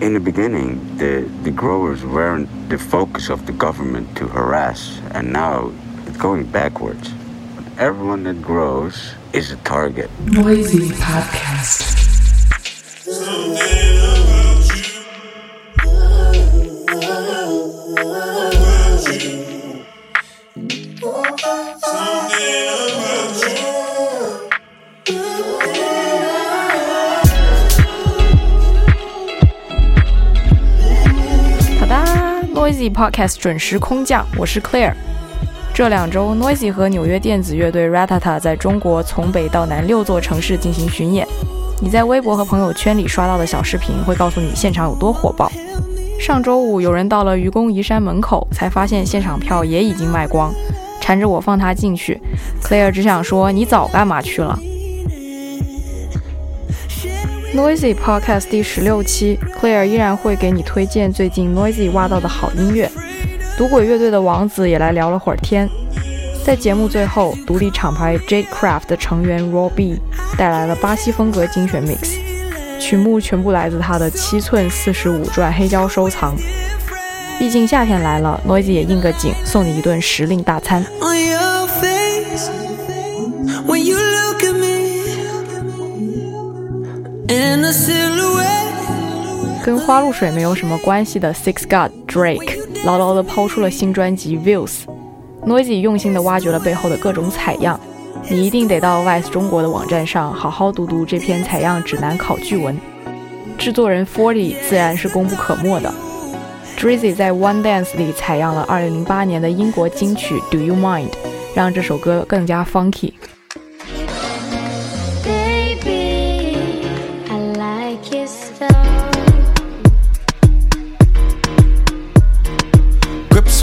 in the beginning, the, the growers weren't the focus of the government to harass, and now it's going backwards. Everyone that grows is a target. Noisy Podcast. Podcast 准时空降，我是 Claire。这两周，Noisy 和纽约电子乐队 Ratata 在中国从北到南六座城市进行巡演。你在微博和朋友圈里刷到的小视频会告诉你现场有多火爆。上周五，有人到了愚公移山门口，才发现现场票也已经卖光，缠着我放他进去。Claire 只想说，你早干嘛去了？Noisy Podcast 第十六期，Claire 依然会给你推荐最近 Noisy 挖到的好音乐。赌鬼乐队的王子也来聊了会儿天。在节目最后，独立厂牌 Jadecraft 的成员 Raw B 带来了巴西风格精选 Mix，曲目全部来自他的七寸四十五转黑胶收藏。毕竟夏天来了，Noisy 也应个景，送你一顿时令大餐。跟花露水没有什么关系的 Six God Drake 牢牢地抛出了新专辑 Views，Noisy 用心地挖掘了背后的各种采样，你一定得到 Vice 中国的网站上好好读读这篇采样指南考据文。制作人 Forty 自然是功不可没的，Drizzy 在 One Dance 里采样了2008年的英国金曲 Do You Mind，让这首歌更加 funky。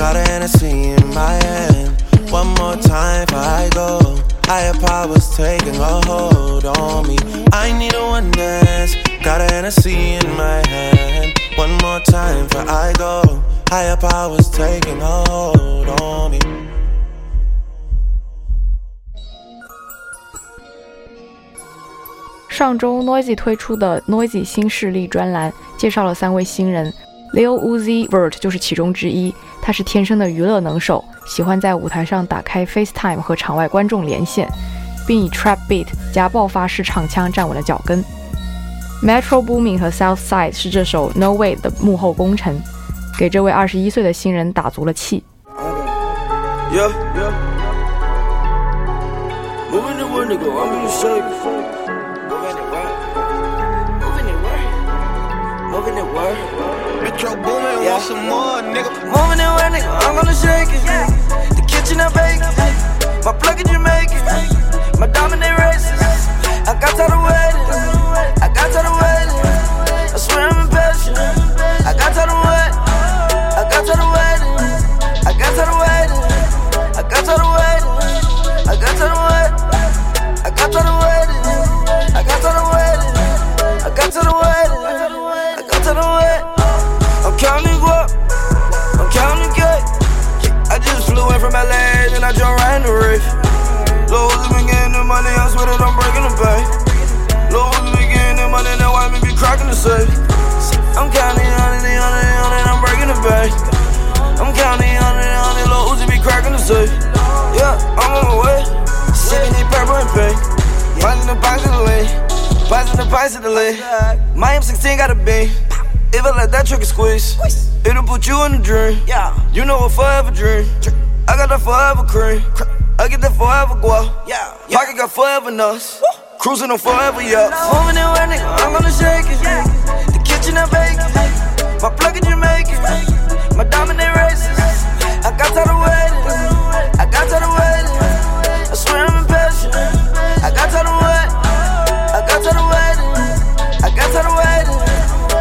Got a Hennessy in my hand. One more time I go. powers taking hold on me. 上周 Noisy 推出的 Noisy 新势力专栏介绍了三位新人，Lil Uzi Vert 就是其中之一。 他是天生的娱乐能手，喜欢在舞台上打开 FaceTime 和场外观众连线，并以 Trap Beat 加爆发式唱腔站稳了脚跟。Metro Boomin 和 Southside 是这首 No Way 的幕后功臣，给这位二十一岁的新人打足了气。Yeah, yeah. Metro Boomin, Yeah. want some more, nigga. Moving where, nigga, I'm gonna shake it. The kitchen, I bake it. My plug in Jamaican. My dominant races. I got to the wedding. I got to the wedding. I swear I'm impatient. I'm counting on it, on it, on it, I'm breaking the bank. I'm counting on it, on it, Lil Uzi be cracking the safe. Yeah, I'm on my way. Sipping it purple and pink. In the box of the lane. Box in the box of the lane. My M16 got a beam. If I let that trigger squeeze, it'll put you in a dream. Yeah. You know a forever dream. I got that forever cream. I get that forever guap. Yeah. Pocket got forever nuts. Cruising on forever, yeah. Moving it where nigga, I'm gonna shake it. The mansion in Vegas. My plug in Jamaica, My diamond in races. I got tired of waiting. I got tired of waiting. I swear I'm impatient. I got tired of waiting. I got tired of waiting. I got tired of waiting.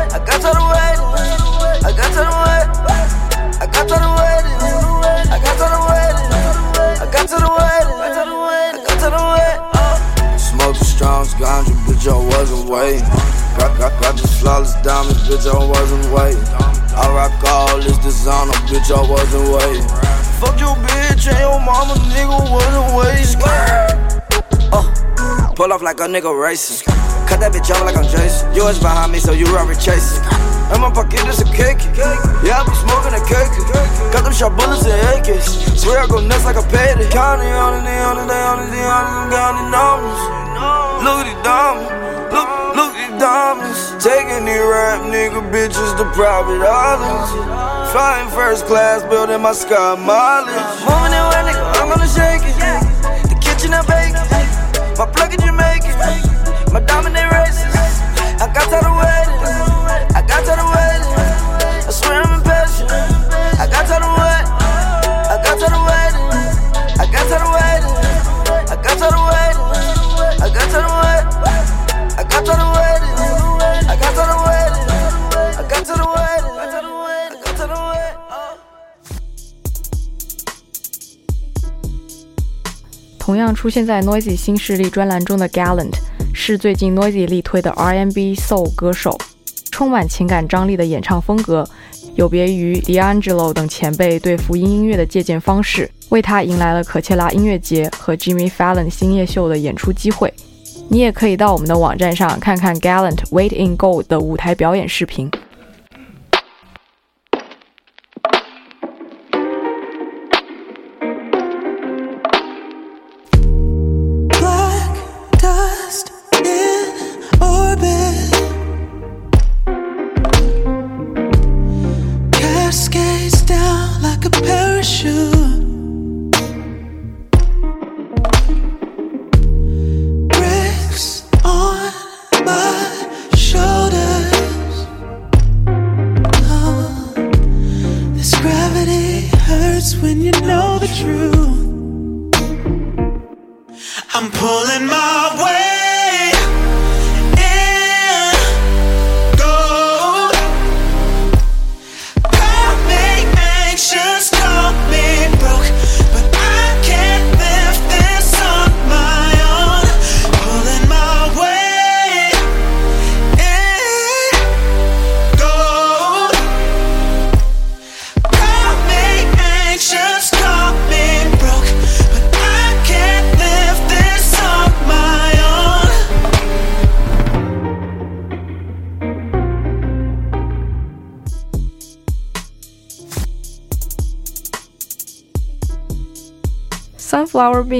I got tired of waiting. I got tired of waiting. I got tired of waiting. I got tired of waiting. I got tired of waiting. I got tired of waiting. Smoked the strongs, ganja, bitch, I wasn't waiting flawless diamonds, bitch, I wasn't waiting. I rock all this designer, bitch, I wasn't waiting. Fuck your bitch and your mama, nigga, wasn't waiting. Uh, pull off like a nigga racing. Cut that bitch off like I'm Jason. You was behind me, so you rubber chasing. In my pocket is a cake. Yeah, I be smoking a cake. Got them sharp bullets and AKs. Swear I go nuts like a payday. Counting on it, on it, on it, they on it, I'm counting numbers. Look at these diamonds. Taking these rap nigga bitches to private islands. Flying first class, building my sky mileage. Moving it where nigga, I'm gonna shake it. The kitchen I bake it. My plug in Jamaican. My dominant 出现在 Noisy 新势力专栏中的 Gallant 是最近 Noisy 力推的 R&B Soul 歌手，充满情感张力的演唱风格，有别于 D'Angelo 等前辈对福音音乐的借鉴方式，为他迎来了可切拉音乐节和 Jimmy Fallon 星夜秀的演出机会。你也可以到我们的网站上看看 Gallant Wait in Gold 的舞台表演视频。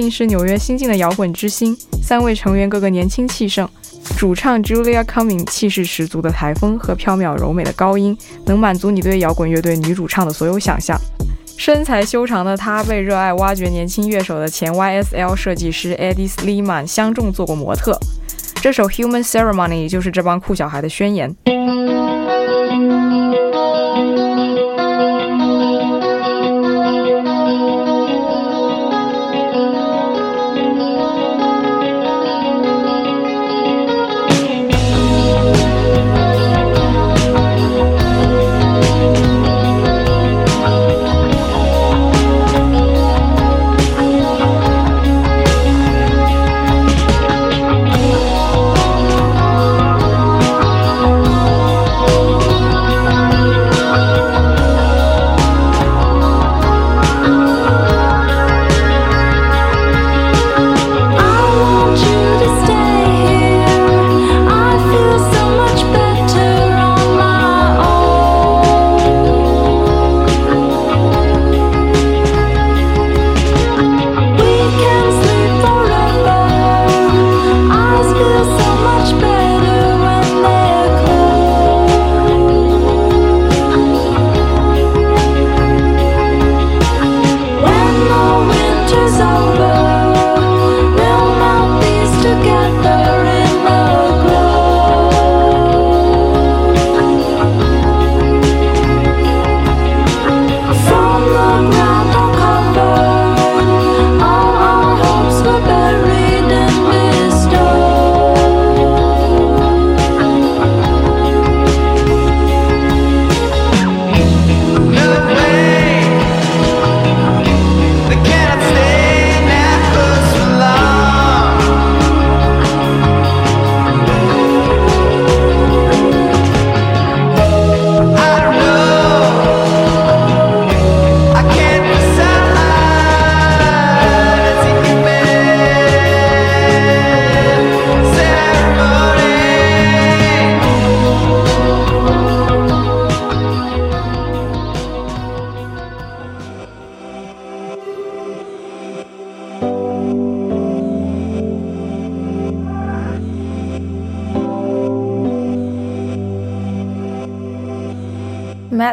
是纽约新晋的摇滚之星，三位成员个个年轻气盛。主唱 Julia Cumming 气势十足的台风和飘渺柔美的高音，能满足你对摇滚乐队女主唱的所有想象。身材修长的她被热爱挖掘年轻乐手的前 YSL 设计师 Eddie Sliman 相中做过模特。这首 Human Ceremony 就是这帮酷小孩的宣言。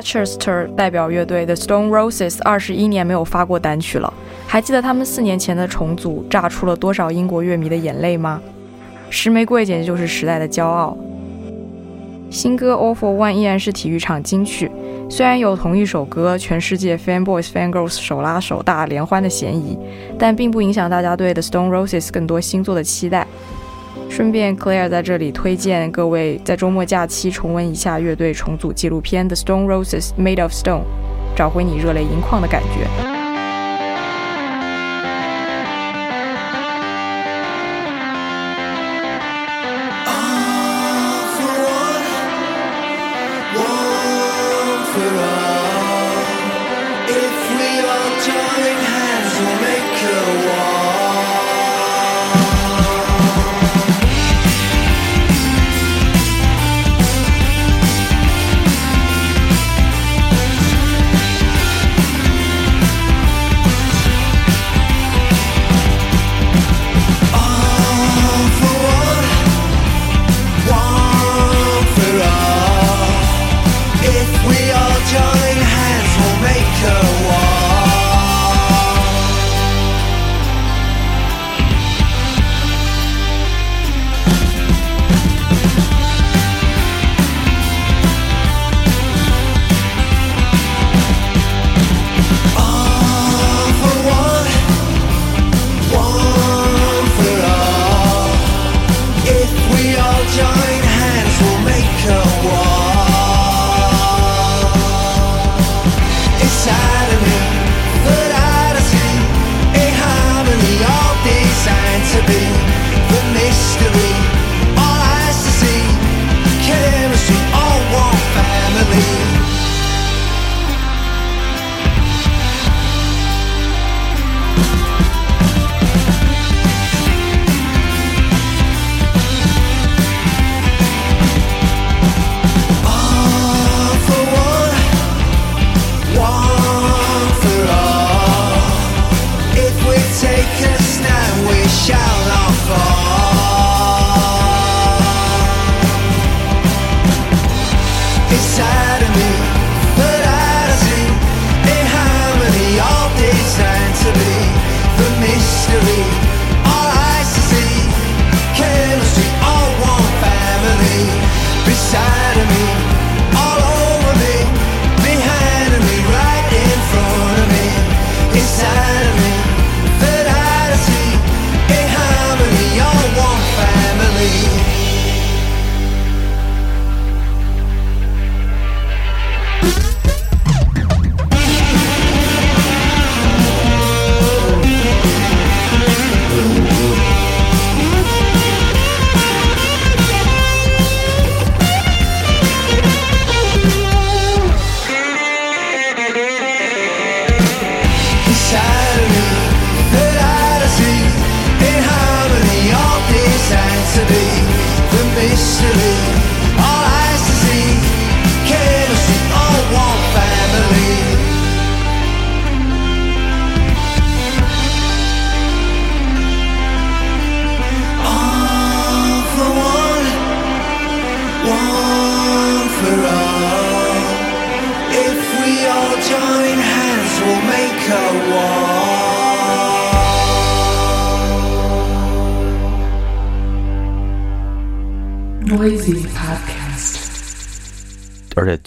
Chester 代表乐队 The Stone Roses 二十一年没有发过单曲了，还记得他们四年前的重组炸出了多少英国乐迷的眼泪吗？石玫瑰简直就是时代的骄傲。新歌 All for One 依然是体育场金曲，虽然有同一首歌全世界 fan boys fan girls 手拉手大联欢的嫌疑，但并不影响大家对 The Stone Roses 更多新作的期待。顺便，Claire 在这里推荐各位在周末假期重温一下乐队重组纪录片《The Stone Roses Made of Stone》，找回你热泪盈眶的感觉。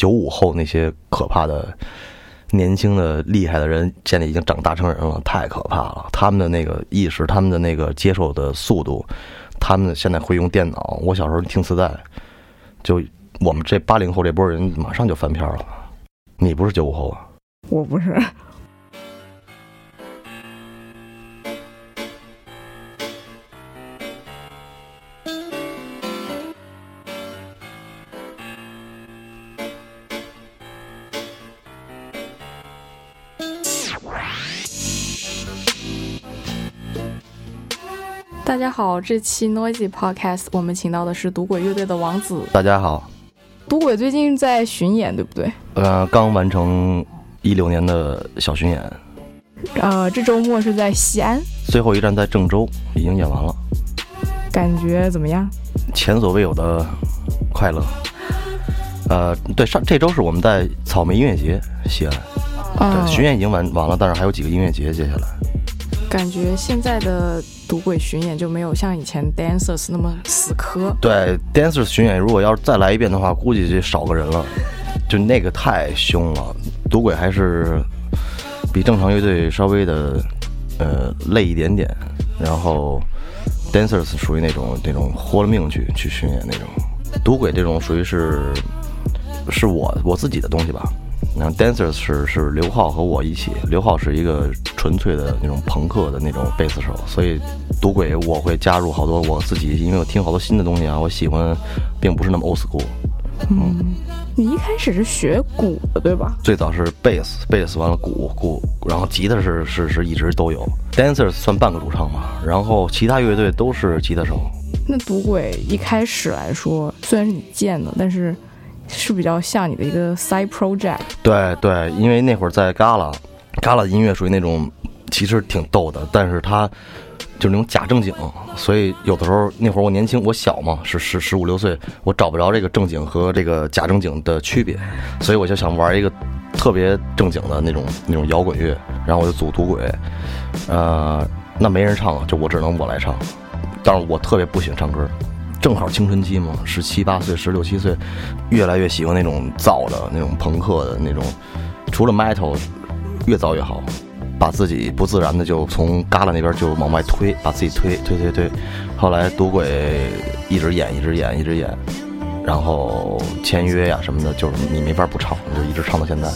九五后那些可怕的年轻的厉害的人，现在已经长大成人了，太可怕了。他们的那个意识，他们的那个接受的速度，他们现在会用电脑。我小时候听磁带，就我们这八零后这波人马上就翻篇了。你不是九五后啊？我不是。家好，这期 Noisy Podcast 我们请到的是赌鬼乐队的王子。大家好，赌鬼最近在巡演，对不对？呃，刚完成一六年的小巡演，呃，这周末是在西安，最后一站在郑州，已经演完了，感觉怎么样？前所未有的快乐。呃，对，上这周是我们在草莓音乐节西安，啊对，巡演已经完完了，但是还有几个音乐节接下来。感觉现在的赌鬼巡演就没有像以前 Dancers 那么死磕。对，Dancers 巡演如果要是再来一遍的话，估计就少个人了，就那个太凶了。赌鬼还是比正常乐队稍微的呃累一点点，然后 Dancers 属于那种那种豁了命去去巡演那种，赌鬼这种属于是是我我自己的东西吧。然后 Dancers 是是刘浩和我一起，刘浩是一个纯粹的那种朋克的那种贝斯手，所以赌鬼我会加入好多我自己，因为我听好多新的东西啊，我喜欢，并不是那么 old school。嗯你一开始是学鼓的，对吧？最早是贝斯，贝斯完了鼓鼓，然后吉他是是是一直都有。Dancers 算半个主唱嘛，然后其他乐队都是吉他手。那赌鬼一开始来说，虽然是你建的，但是是比较像你的一个 side project。对对，因为那会儿在 Gala，Gala 音乐属于那种其实挺逗的，但是它就是那种假正经，所以有的时候那会儿我年轻，我小嘛，是十十五六岁，我找不着这个正经和这个假正经的区别，所以我就想玩一个特别正经的那种那种摇滚乐，然后我就组赌鬼，呃，那没人唱了，就我只能我来唱，但是我特别不喜欢唱歌。正好青春期嘛，十七八岁、十六七岁，越来越喜欢那种燥的、那种朋克的那种，除了 metal，越燥越好，把自己不自然的就从旮旯那边就往外推，把自己推推推推。后来赌鬼一直演，一直演，一直演，然后签约呀什么的，就是你没法不唱，就一直唱到现在。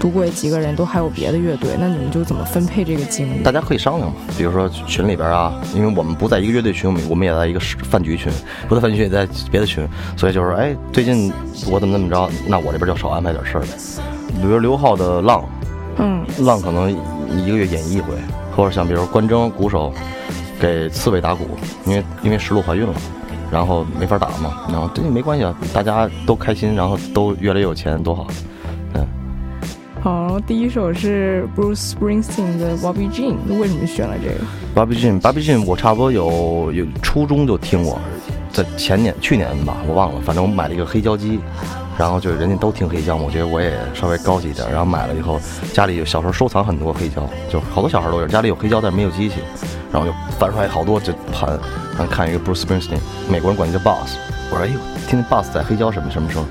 赌鬼几个人都还有别的乐队，那你们就怎么分配这个精力？大家可以商量嘛，比如说群里边啊，因为我们不在一个乐队群，我们我们也在一个饭局群，不在饭局群也在别的群，所以就是哎，最近我怎么怎么着，那我这边就少安排点事儿。比如刘浩的浪，嗯，浪可能一个月演一回，或者像比如关征鼓手给刺猬打鼓，因为因为石璐怀孕了，然后没法打嘛，然后这也没关系啊，大家都开心，然后都越来越有钱，多好。好，第一首是 Bruce Springsteen 的 Bobby Jean，为什么选了这个？Bobby Jean，Bobby Jean，我差不多有有初中就听过，在前年去年吧，我忘了，反正我买了一个黑胶机，然后就人家都听黑胶，我觉得我也稍微高级一点，然后买了以后，家里有小时候收藏很多黑胶，就好多小孩都有，家里有黑胶但是没有机器，然后就翻出来好多就盘，然后看一个 Bruce Springsteen，美国人管他叫 Boss，我说哎呦，听听 Boss 在黑胶什么什么声。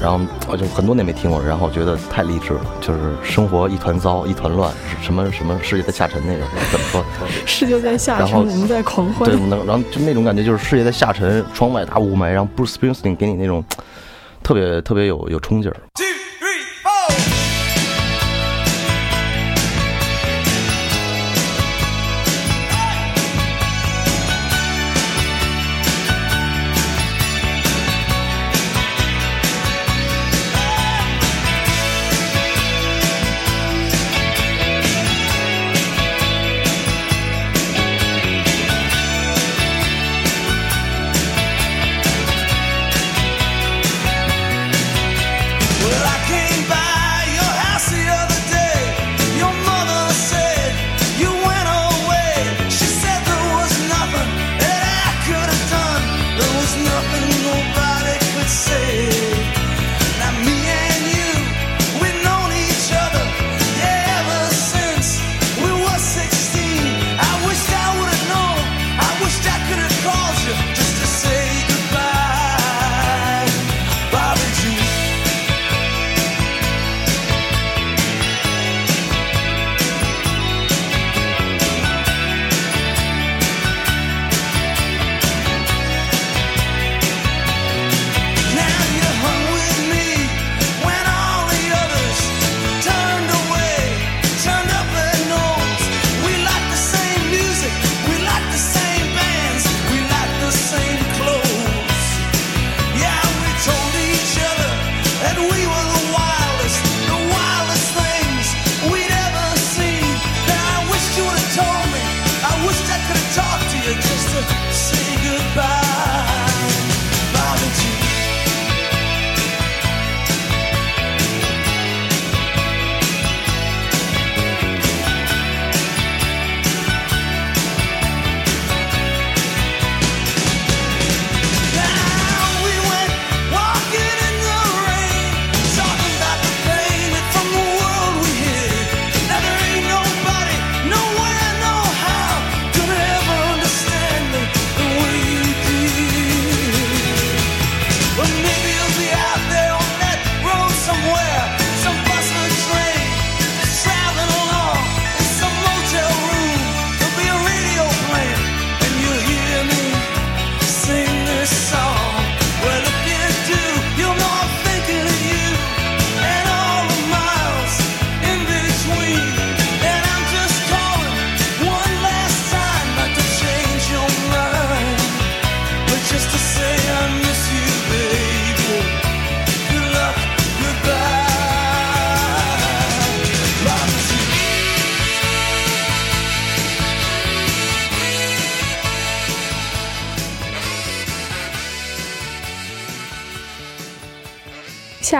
然后我就很多年没听过，然后觉得太励志了，就是生活一团糟一团乱，什么什么世界在下沉那个怎么说？世界在下沉，我们在狂欢。对，然后就那种感觉，就是世界在下沉，窗外大雾霾，然后 Bruce Springsteen 给你那种特别特别有有冲劲儿。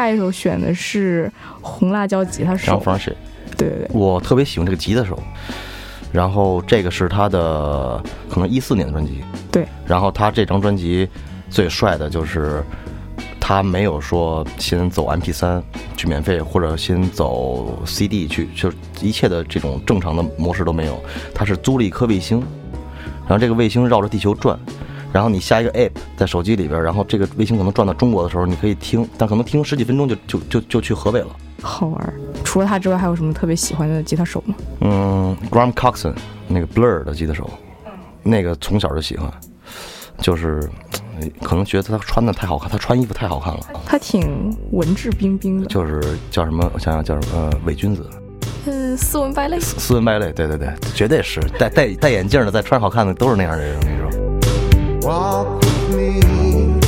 下一首选的是红辣椒吉他手对对对，我特别喜欢这个吉他手。然后这个是他的可能一四年的专辑，对。然后他这张专辑最帅的就是他没有说先走 MP 三去免费，或者先走 CD 去，就一切的这种正常的模式都没有。他是租了一颗卫星，然后这个卫星绕着地球转，然后你下一个 app 在手机里边，然后这个卫星可能转到中国的时候，你可以听，但可能听十几分钟就就就就去河北了。好玩儿。除了他之外，还有什么特别喜欢的吉他手吗？嗯，Graham Coxon 那个 Blur 的吉他手，那个从小就喜欢，就是呃可能觉得他穿的太好看，他穿衣服太好看了，他挺文质彬彬的，就是叫什么，我想想叫什么，呃，伪君子，嗯，斯文败类。斯斯文败类，对对对，绝对是戴戴戴眼镜的，再穿好看的都是那样的人，我跟你说。Walk with me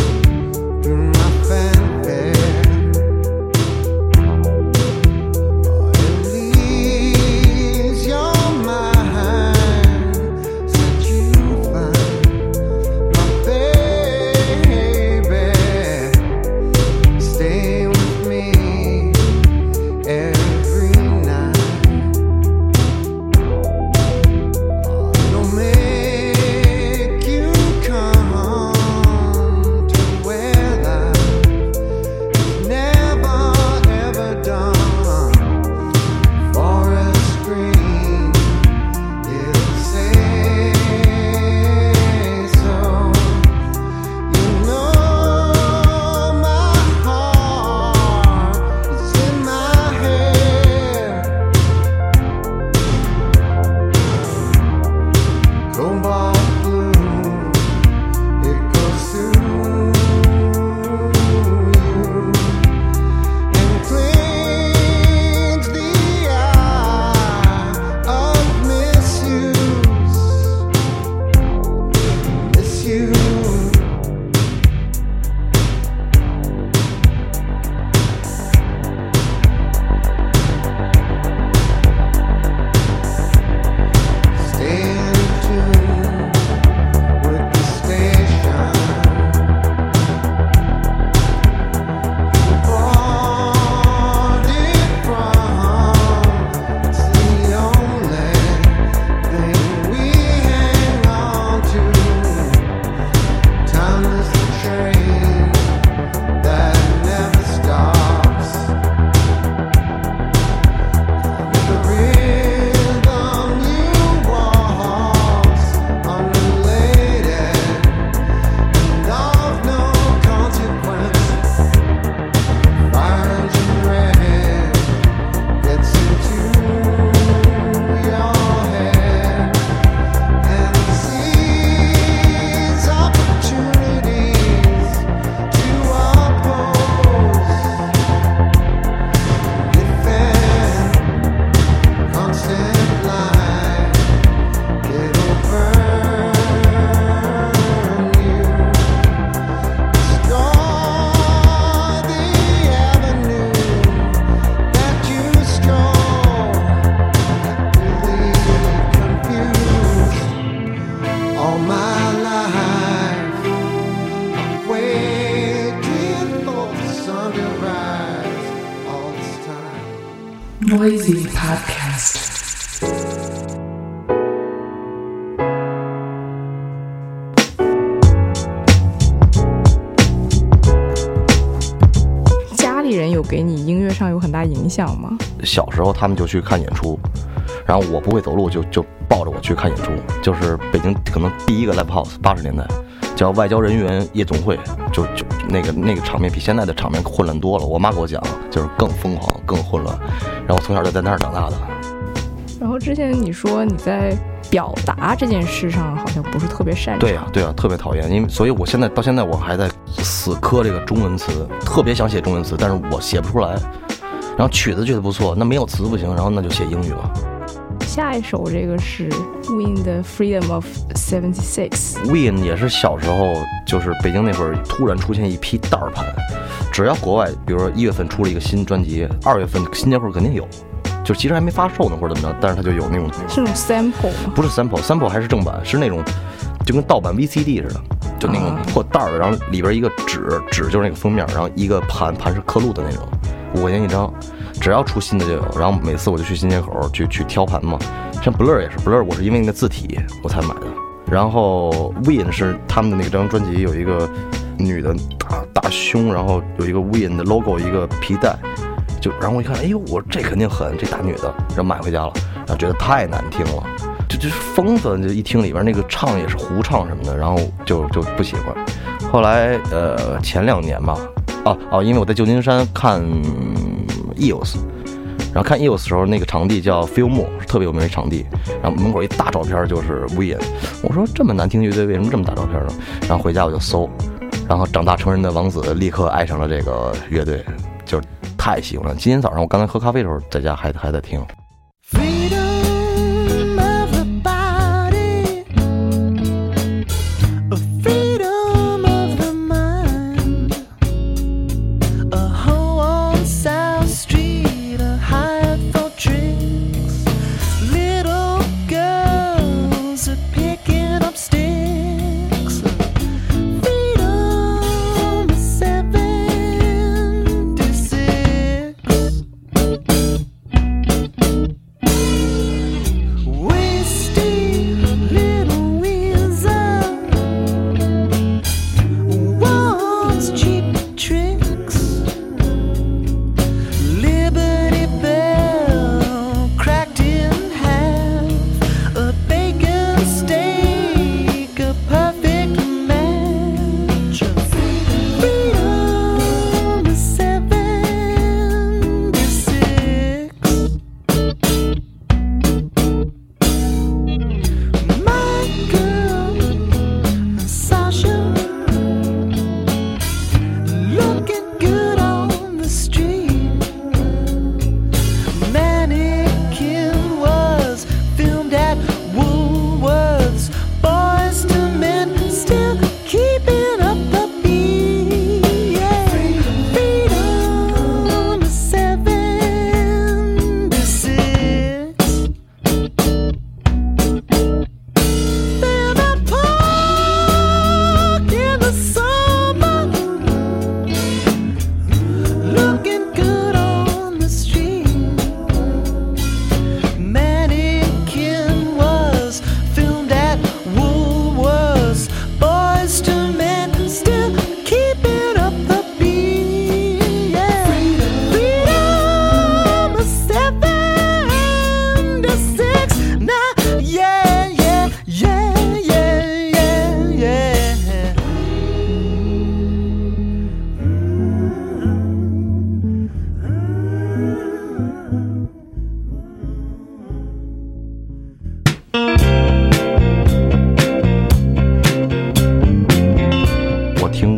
小时候他们就去看演出，然后我不会走路就就抱着我去看演出，就是北京可能第一个 live house，八十年代叫外交人员夜总会，就就那个那个场面比现在的场面混乱多了。我妈给我讲，就是更疯狂、更混乱。然后我从小就在那儿长大的。然后之前你说你在表达这件事上好像不是特别擅长，对呀、对呀、特别讨厌，因为所以我现在到现在我还在死磕这个中文词，特别想写中文词，但是我写不出来。然后曲子觉得不错，那没有词不行，然后那就写英语吧。下一首这个是 Win the Freedom of Seventy Six，Win 也是小时候，就是北京那会儿突然出现一批袋儿盘，只要国外，比如说一月份出了一个新专辑，二月份新街口肯定有，就其实还没发售呢或者怎么着，但是它就有那种是那种 sample 吗？不是 sample，sample 还是正版，是那种就跟盗版 VCD 似的，就那种破袋儿的，然后里边一个纸，纸就是那个封面，然后一个盘盘是刻录的那种，五块钱一张，只要出新的就有。然后每次我就去新街口去去挑盘嘛，像 Blur 也是 Blur，我是因为那个字体我才买的。然后 Win 是他们的那张专辑有一个女的大大胸，然后有一个 Win 的 logo，一个皮带，就然后我一看，哎呦，我这肯定狠，这大女的，然后买回家了，然后觉得太难听了。就就是疯子，就一听里边那个唱也是胡唱什么的，然后就就不喜欢。后来呃前两年吧，哦哦，因为我在旧金山看 EOS，然后看 EOS 的时候，那个场地叫 f i l m 特别有名的场地。然后门口一大照片就是 Win，我说这么难听乐队为什么这么大照片呢？然后回家我就搜，然后长大成人的王子立刻爱上了这个乐队，就是太喜欢了。今天早上我刚才喝咖啡的时候，在家还还在听。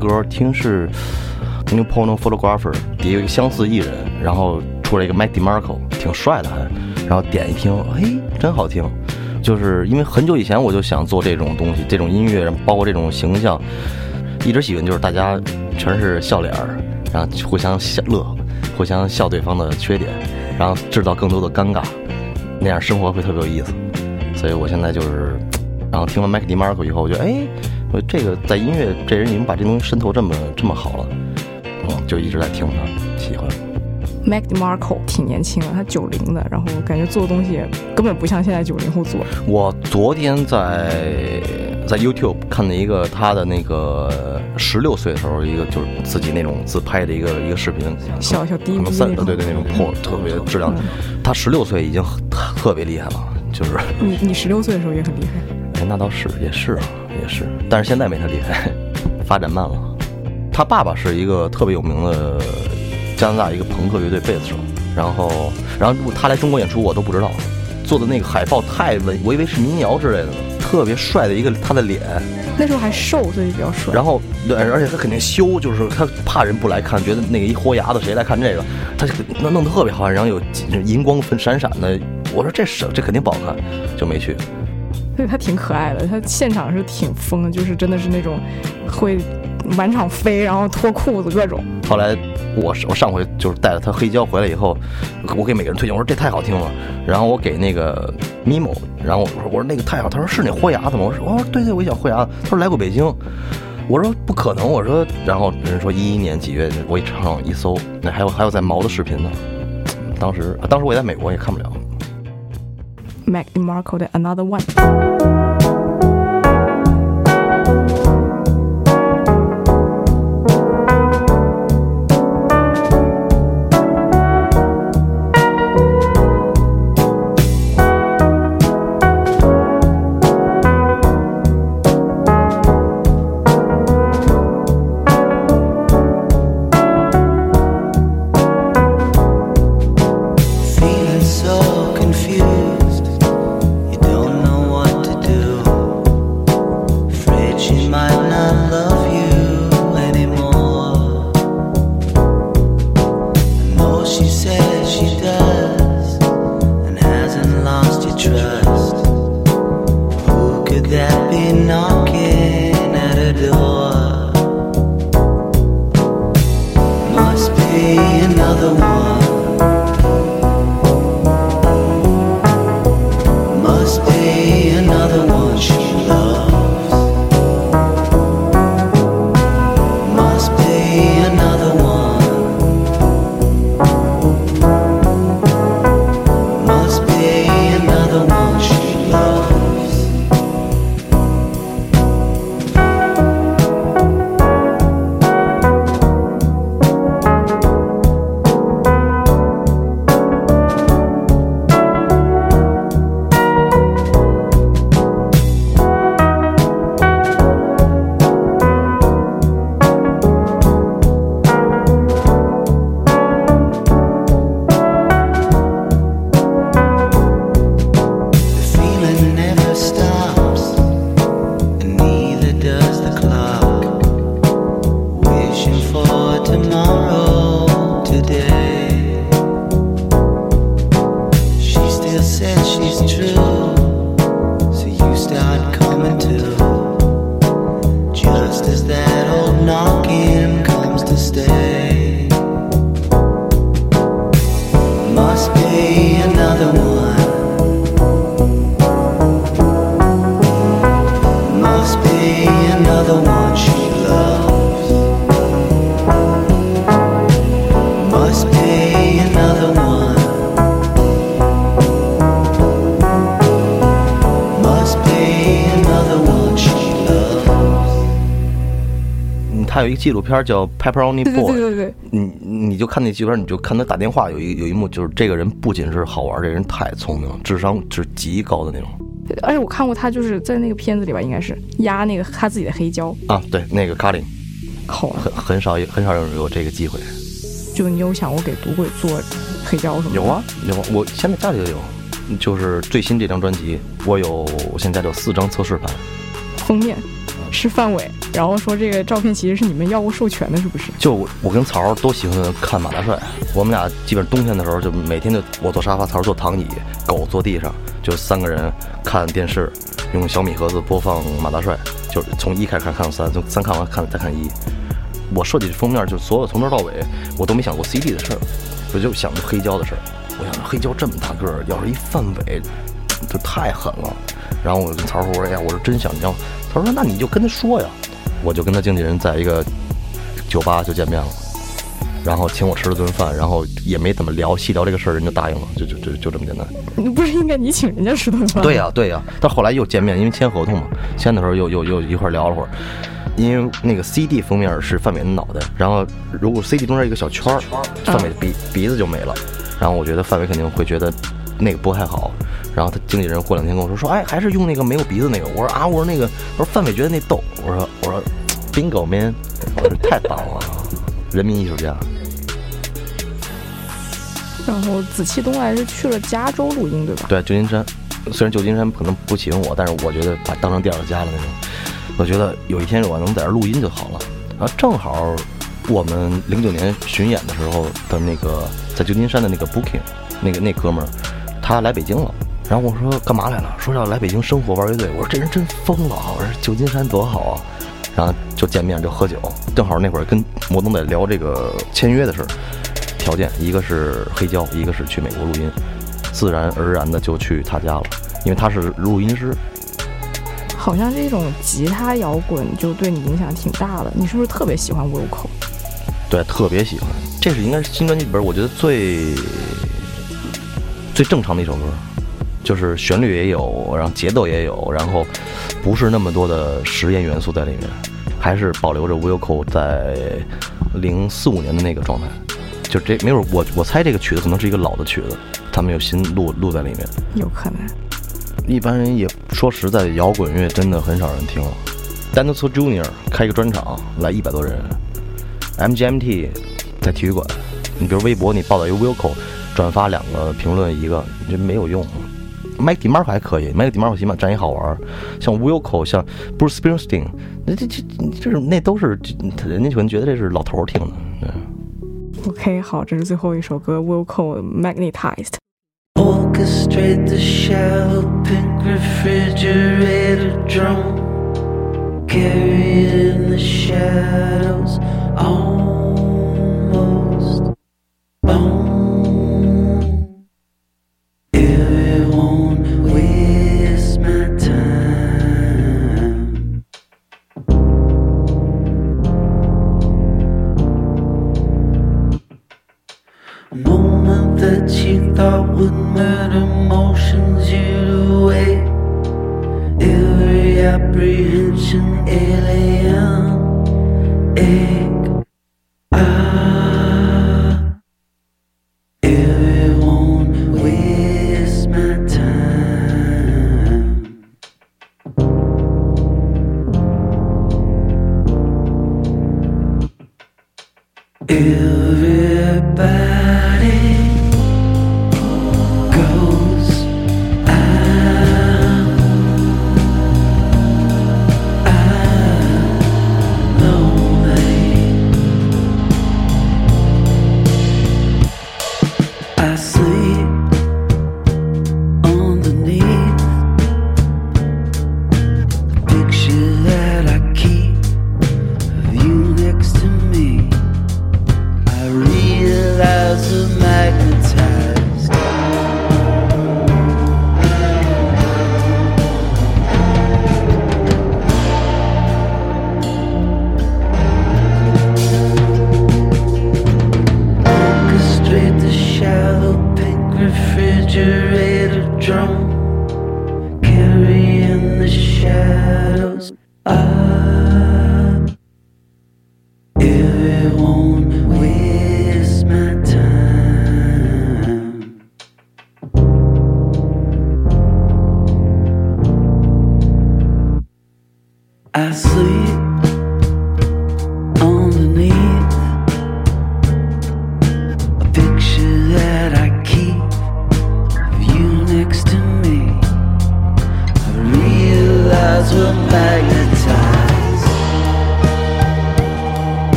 歌听是 New Porno Photographer 有一个相似艺人，然后出来一个 Mike DeMarco，挺帅的还，然后点一听，嘿，真好听。就是因为很久以前我就想做这种东西，这种音乐，包括这种形象，一直喜欢就是大家全是笑脸儿，然后互相笑乐，互相笑对方的缺点，然后制造更多的尴尬，那样生活会特别有意思。所以我现在就是，然后听完 Mike DeMarco 以后，我觉得哎，我这个在音乐这人已经把这东西渗透这么这么好了，嗯，就一直在听他，喜欢。Mac DeMarco 挺年轻的，他九零的，然后感觉做的东西根本不像现在九零后做。我昨天在在 YouTube 看了一个他的那个十六岁的时候，一个就是自己那种自拍的一个一个视频，小小低可能逼那种三对对那种破特别质量，他十六岁已经很特别厉害了，就是你你十六岁的时候也很厉害，哎，那倒是也是啊也是，但是现在没他厉害，发展慢了。他爸爸是一个特别有名的加拿大一个朋克乐队贝斯手，然后然后他来中国演出我都不知道，做的那个海报太文，我以为是民谣之类的呢，特别帅的一个他的脸，那时候还瘦，所以比较帅。然后对，而且他肯定修，就是他怕人不来看，觉得那个一豁牙子谁来看这个，他就弄弄得特别好看，然后有银光分闪闪的，我说这是这肯定不好看，就没去。对他挺可爱的，他现场是挺疯的，就是真的是那种会满场飞，然后脱裤子各种。后来我我上回就是带了他黑胶回来以后，我给每个人推荐，我说这太好听了。然后我给那个 Mimo，然后我说我说那个太好，他说是那豁牙子吗？我说哦对对，我也想豁牙子。他说来过北京，我说不可能，我说，然后人说一一年几月，我一上一搜，那还有还有在毛的视频呢。当时当时我也在美国，也看不了。Mac DeMarco 的 Another One。That be? Knocking 纪录片叫《Pepperoni 对对 Boy》，对对对，你你就看那纪录片，你就看他打电话，有一有一幕就是这个人不仅是好玩，这人太聪明了，智商是极高的那种对而且我看过他就是在那个片子里边，应该是压那个他自己的黑胶，啊。对，那个卡林好啊，很很少很少有人有这个机会。就你有想过给赌鬼做黑胶什么的？有啊有啊，我现在家里就有，就是最新这张专辑，我有我现在有四张测试盘。封面是范伟，然后说这个照片其实是你们要过授权的，是不是？就我跟曹儿都喜欢看马大帅，我们俩基本冬天的时候就每天就我坐沙发，曹儿坐躺椅，狗坐地上，就三个人看电视，用小米盒子播放马大帅，就是从一开始看看到三，从三看完看再看一。我设计的封面就所有从头到尾我都没想过 CD 的事儿，我就想着黑胶的事儿。我想着黑胶这么大个儿，要是一范伟，就太狠了。然后我跟曹儿说：“我说哎呀，我是真想要。”他说：“那你就跟他说呀。”我就跟他经纪人在一个酒吧就见面了，然后请我吃了顿饭，然后也没怎么聊细聊这个事儿，人就答应了，就就就就这么简单。不是应该你请人家吃顿饭？对呀、对呀、但后来又见面，因为签合同嘛，签的时候又又又一块聊了会儿。因为那个 CD 封面是范伟的脑袋，然后如果 CD 中间一个小圈儿，范伟的鼻鼻子就没了。然后我觉得范伟肯定会觉得那个不太好。然后他经纪人过两天跟我说说，哎，还是用那个没有鼻子那个。我说啊，我说那个，我说范伟觉得那逗。我说我说 bingo man，我说太棒了，人民艺术家。然后紫气东来是去了加州录音，对吧？对，旧金山，虽然旧金山可能不喜欢我，但是我觉得把当成第二个家了那种。我觉得有一天我能在这录音就好了。然后正好我们零九年巡演的时候的那个在旧金山的那个 booking，那个那哥们儿他来北京了。然后我说干嘛来了？说要来北京生活玩乐队。我说这人真疯了啊，我说旧金山多好啊。然后就见面就喝酒，正好那会儿跟摩登在聊这个签约的事儿，条件一个是黑胶，一个是去美国录音，自然而然的就去他家了，因为他是录音师。好像这种吉他摇滚就对你影响挺大的。你是不是特别喜欢 Wilco？对，特别喜欢。这是应该是新专辑里边我觉得最最正常的一首歌，就是旋律也有，然后节奏也有，然后不是那么多的实验元素在里面，还是保留着 Wilco 在零四五年的那个状态。就这没准我我猜这个曲子可能是一个老的曲子，他们有新录录在里面。有可能。一般人也说实在的，摇滚乐真的很少人听了。Dinosaur Junior 开一个专场来一百多人，MGMT 在体育馆，你比如微博你报道一个 Wilco，转发两个评论一个，这没有用。Mike DiMarco 还可以，Mike DiMarco 起码站一好玩。像 Wilco，像 Bruce Springsteen，那这这这是那都是人家可能觉得这是老头儿听的。对 OK，好，这是最后一首歌 Wilco Magnetized。Orchestrate the shallow pink refrigerator drum. Carry in the shadows, almost bone. It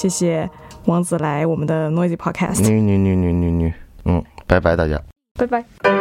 谢谢王子来我们的 Noisy Podcast，女女女女女女，嗯，拜拜大家。拜拜。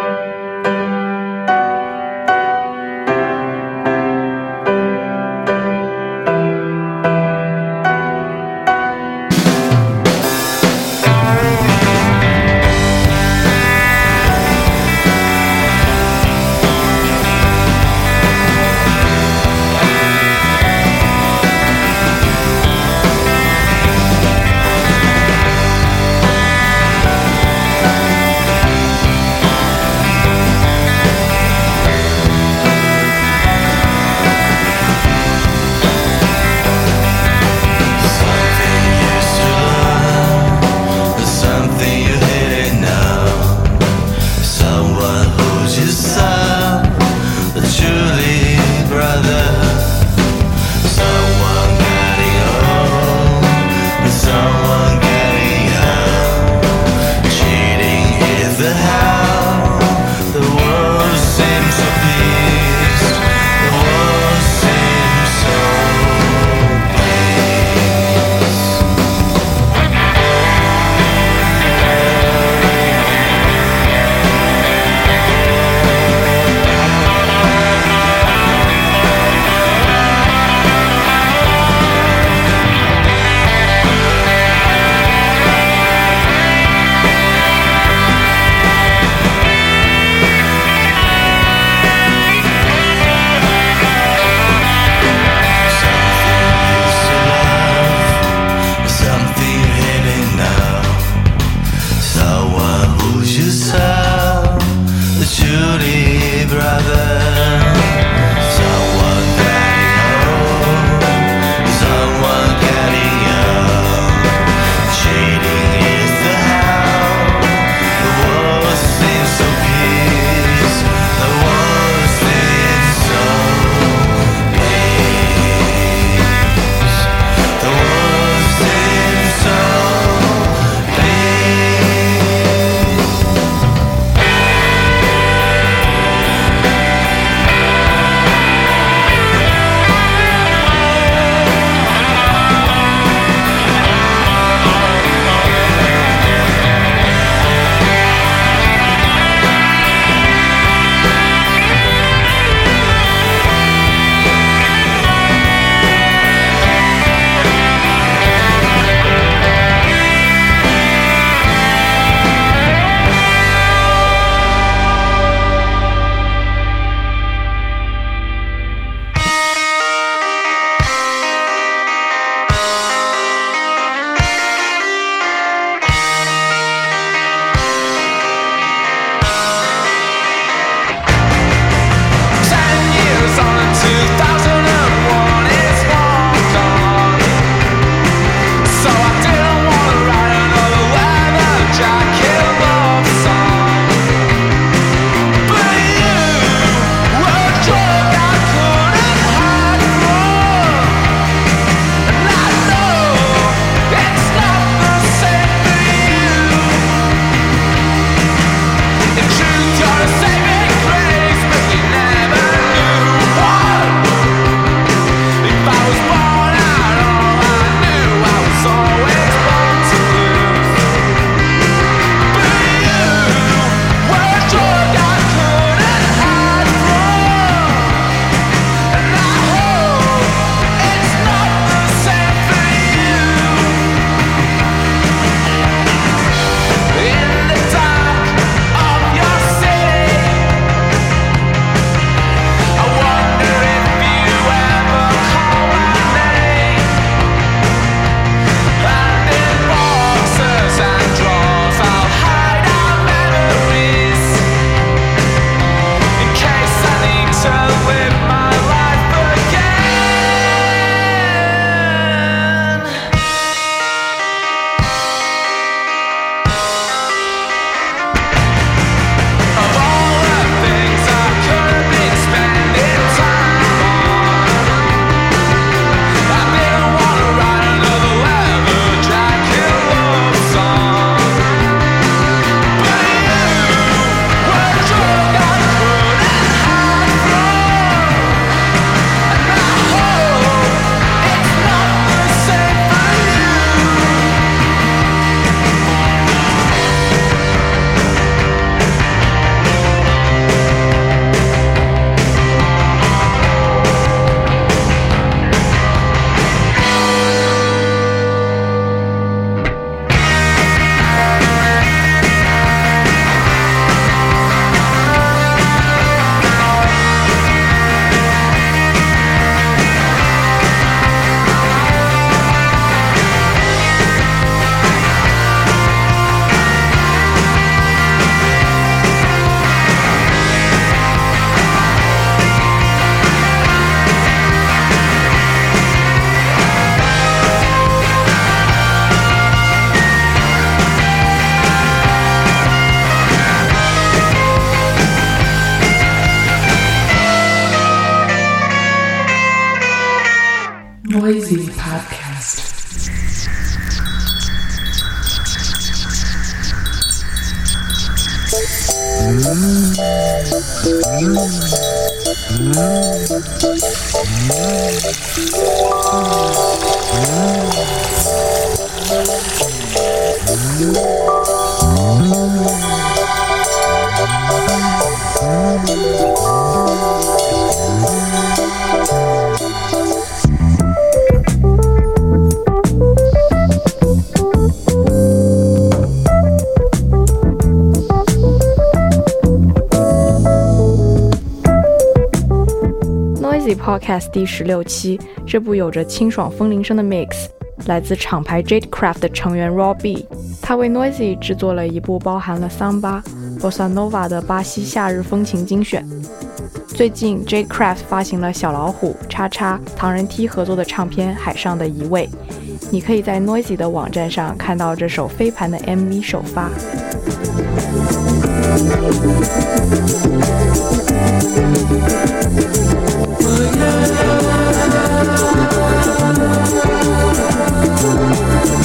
Podcast 第十六期，这部有着清爽风铃声的 mix 来自厂牌 Jadecraft 的成员 Raw B，他为 Noisy 制作了一部包含了桑巴、bossa nova 的巴西夏日风情精选。最近 Jadecraft 发行了小老虎、叉叉、唐人 T 合作的唱片《海上的一位》，你可以在 Noisy 的网站上看到这首飞盘的 MV 首发。Thank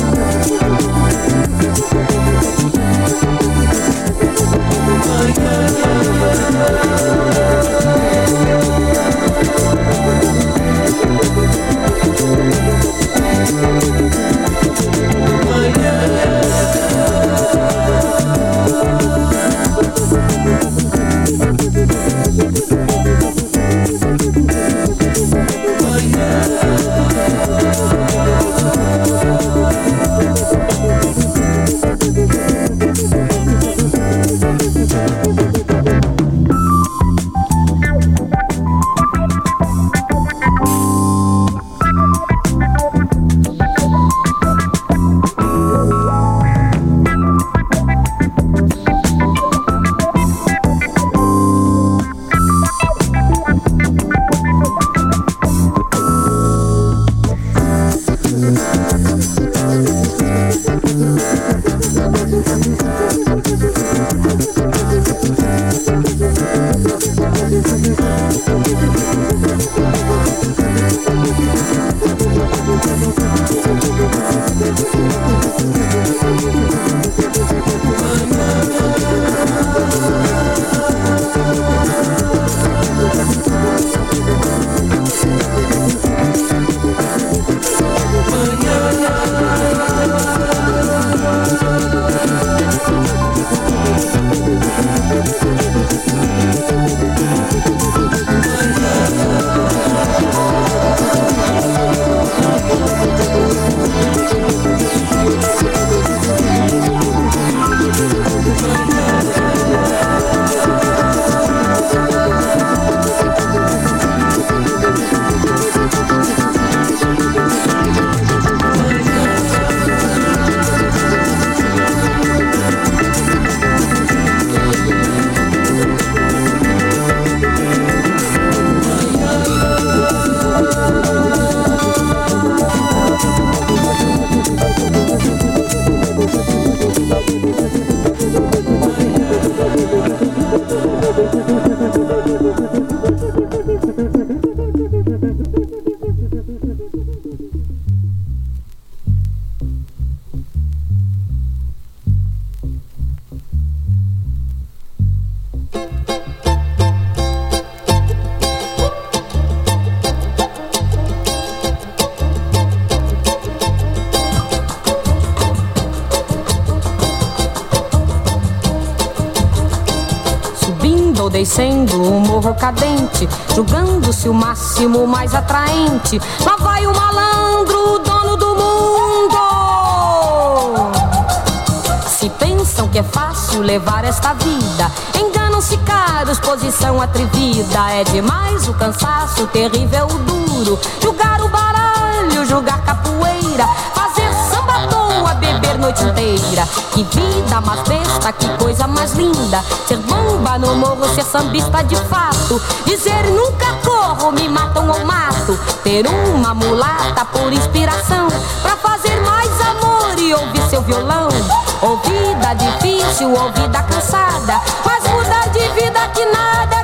descendo o morro cadente, julgando-se o máximo mais atraente. Lá vai o malandro, dono do mundo. Se pensam que é fácil levar esta vida, enganam-se caros, posição atrevida. É demais o cansaço, terrível o duro. Julgar o baralho, julgar noite inteira. Que vida mais besta, que coisa mais linda. Ser bomba no morro, ser sambista de fato. Dizer nunca corro, me matam ou mato. Ter uma mulata por inspiração, pra fazer mais amor e ouvir seu violão. Ouvida difícil, ouvida cansada, mas mudar de vida que nada,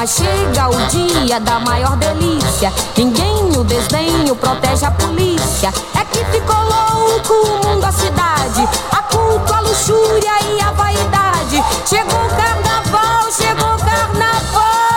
Mas chega o dia da maior delícia. Ninguém o desdenho protege a polícia. É que ficou louco o mundo, a cidade. A culto, a luxúria e a vaidade. Chegou o carnaval, chegou o carnaval.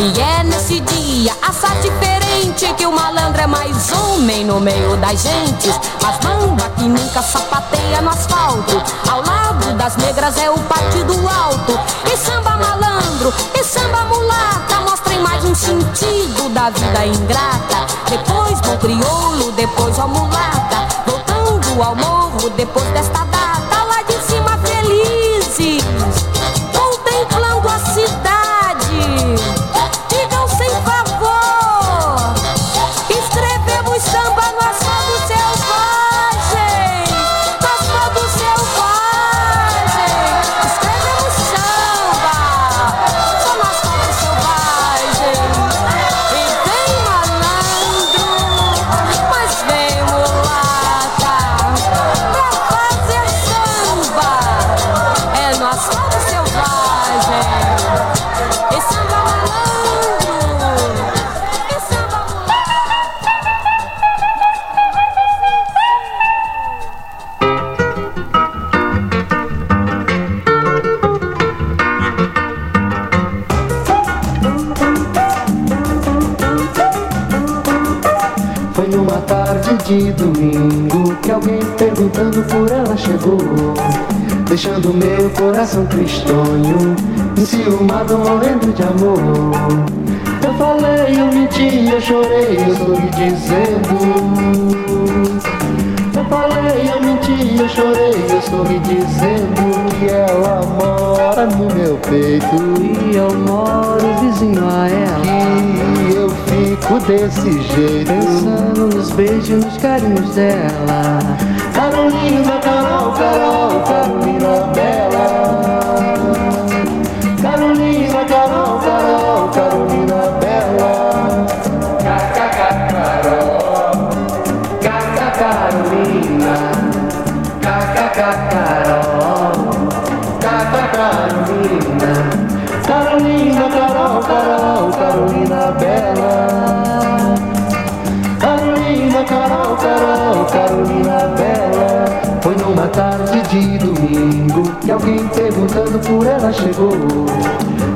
E é nesse dia, assaz diferente, que o malandro é mais homem no meio das gentes. Mas bamba que nunca sapateia no asfalto. Ao lado das negras é o partido alto. E samba malandro, e samba mulata, mostrem mais um sentido da vida ingrata. Depois bom crioulo, depois ó mulata. Voltando ao morro depois desta de domingo que alguém perguntando por ela chegou, deixando meu coração tristonho, enciumado, morrendo de amor. Eu falei, eu menti, eu chorei, eu sorri dizendo. Eu falei, eu menti, eu chorei, eu sorri dizendo que ela mora no meu peito e eu moro vizinho a ela. Fico desse jeito, pensando nos beijos, nos carinhos dela. Carolina, Carol, Carol, Carolina Bela. Alguém perguntando por ela chegou,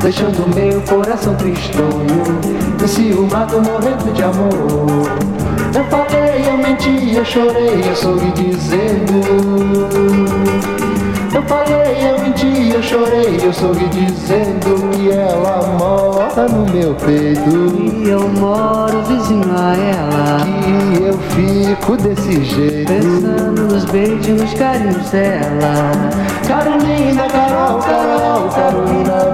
deixando meu coração tristonho, enciumado, morrendo de amor. Eu falei, eu menti, eu chorei, eu sorri dizendo. Eu falei, eu menti, eu chorei, eu sorri dizendo que ela mora no meu peito. E eu moro vizinho a ela. Eu fico desse jeito. Pensando nos beijos, nos carinhos dela. Carolina, Carol, Carol, Carolina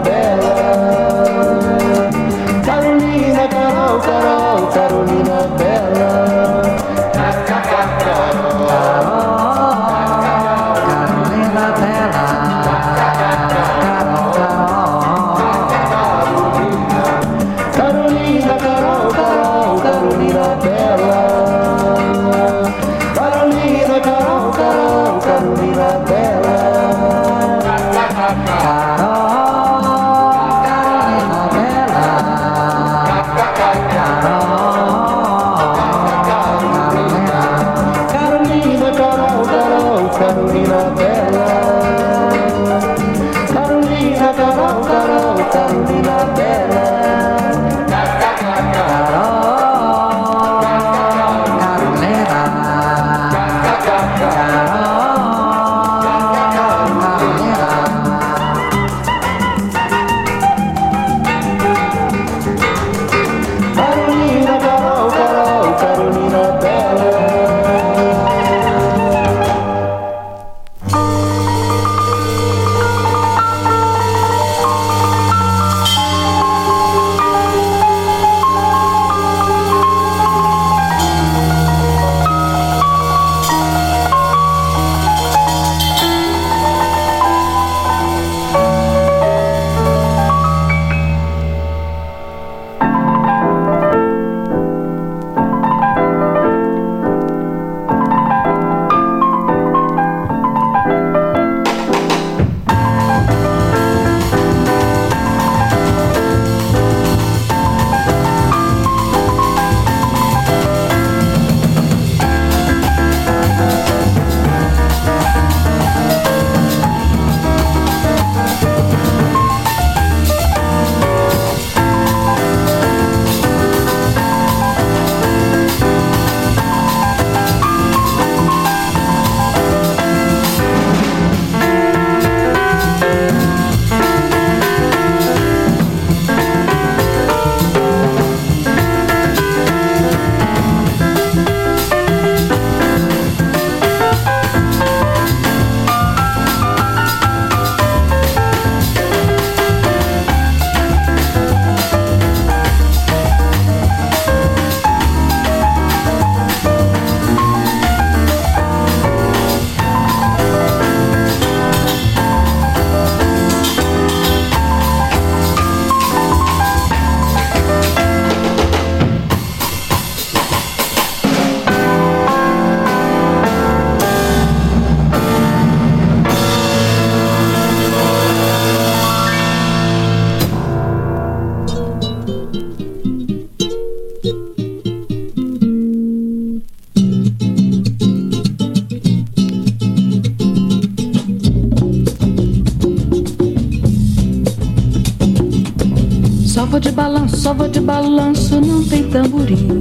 só vou de balanço, não tem tamborim.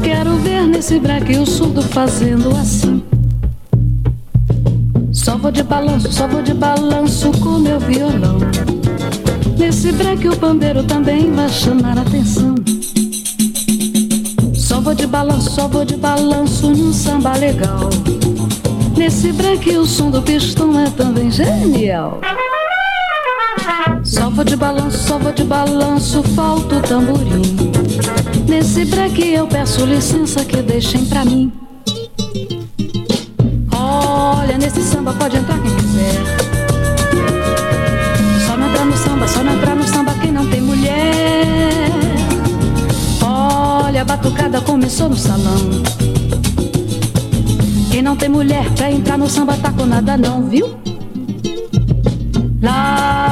Quero ver nesse breque o surdo fazendo assim. Só vou de balanço, só vou de balanço com meu violão. Nesse breque o pandeiro também vai chamar atenção. Só vou de balanço, só vou de balanço num samba legal. Nesse breque o som do pistão é também genial. Vou de balanço, só vou de balanço, falta o tamborim. Nesse breque eu peço licença que deixem pra mim. Olha, nesse samba pode entrar quem quiser. Só não entrar no samba, só não entrar no samba quem não tem mulher. Olha, a batucada começou no salão. Quem não tem mulher pra entrar no samba tá com nada não, viu? Lá,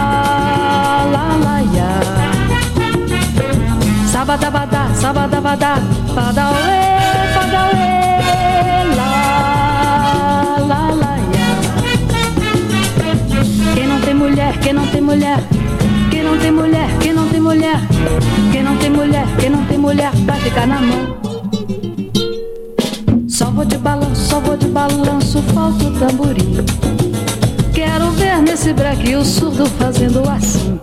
Sabadabadá, sabadabadá, padauê, padauê, lá, lá, lá, ya. Quem não tem mulher, quem não tem mulher, quem não tem mulher, quem não tem mulher, quem não tem mulher, quem não tem mulher, vai ficar na mão. Só vou de balanço, só vou de balanço, falta o tamborim. Quero ver nesse breque o surdo fazendo assim.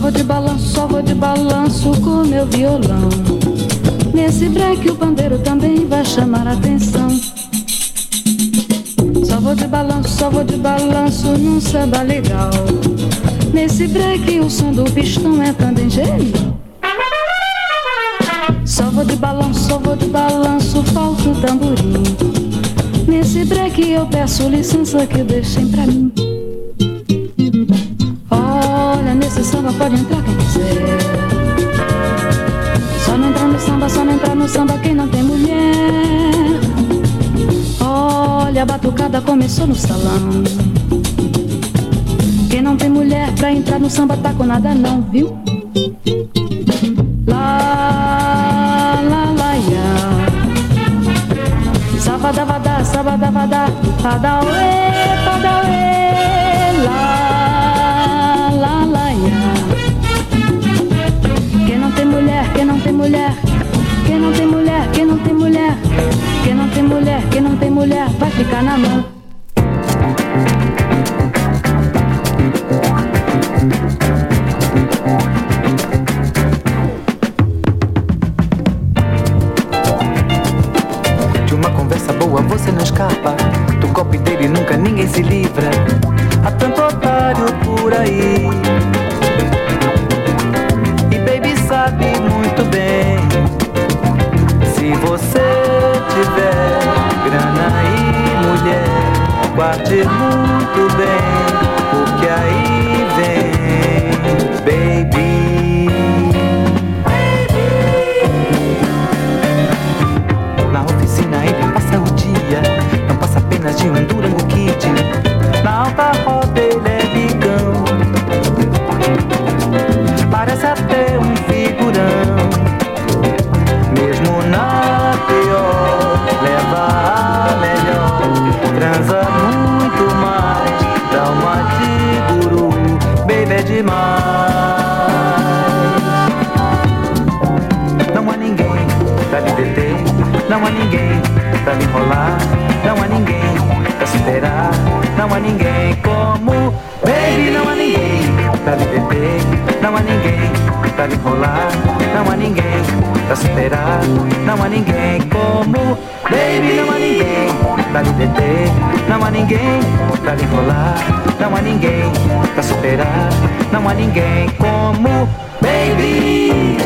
Vou de balanço, só vou de balanço com meu violão. Nesse breque o pandeiro também vai chamar atenção. Só vou de balanço, só vou de balanço num samba legal. Nesse breque o som do pistão é também genial. Só vou de balanço, só vou de balanço, falta o tamborim. Nesse breque eu peço licença que deixem pra mim. Pode entrar quem quiser. Só não entrar no samba, só não entrar no samba quem não tem mulher. Olha, a batucada começou no salão. Quem não tem mulher pra entrar no samba tá com nada não, viu? Lá, lá, lá, ya. Sabadabadá, sabadabadá, padauê, padauê, mulher, quem não tem mulher, quem não tem mulher, quem não tem mulher, quem não tem mulher, vai ficar na mão. De uma conversa boa você não escapa. Do golpe dele nunca ninguém se livra. Há tanto otário por aí. Se você tiver grana e mulher, guarde muito bem. Porque aí vem, baby. Na oficina ele passa o dia Não passa apenas de um Durango Kid Na alta roda ele é pra lhe enrolar Não há ninguém pra superar Não há ninguém como Baby, não há ninguém pra lhe deter Não há ninguém pra lhe enrolar Não há ninguém pra superar Não há ninguém como Baby, não há ninguém pra lhe deter Não há ninguém pra lhe enrolar Não há ninguém pra superar Não há ninguém como Baby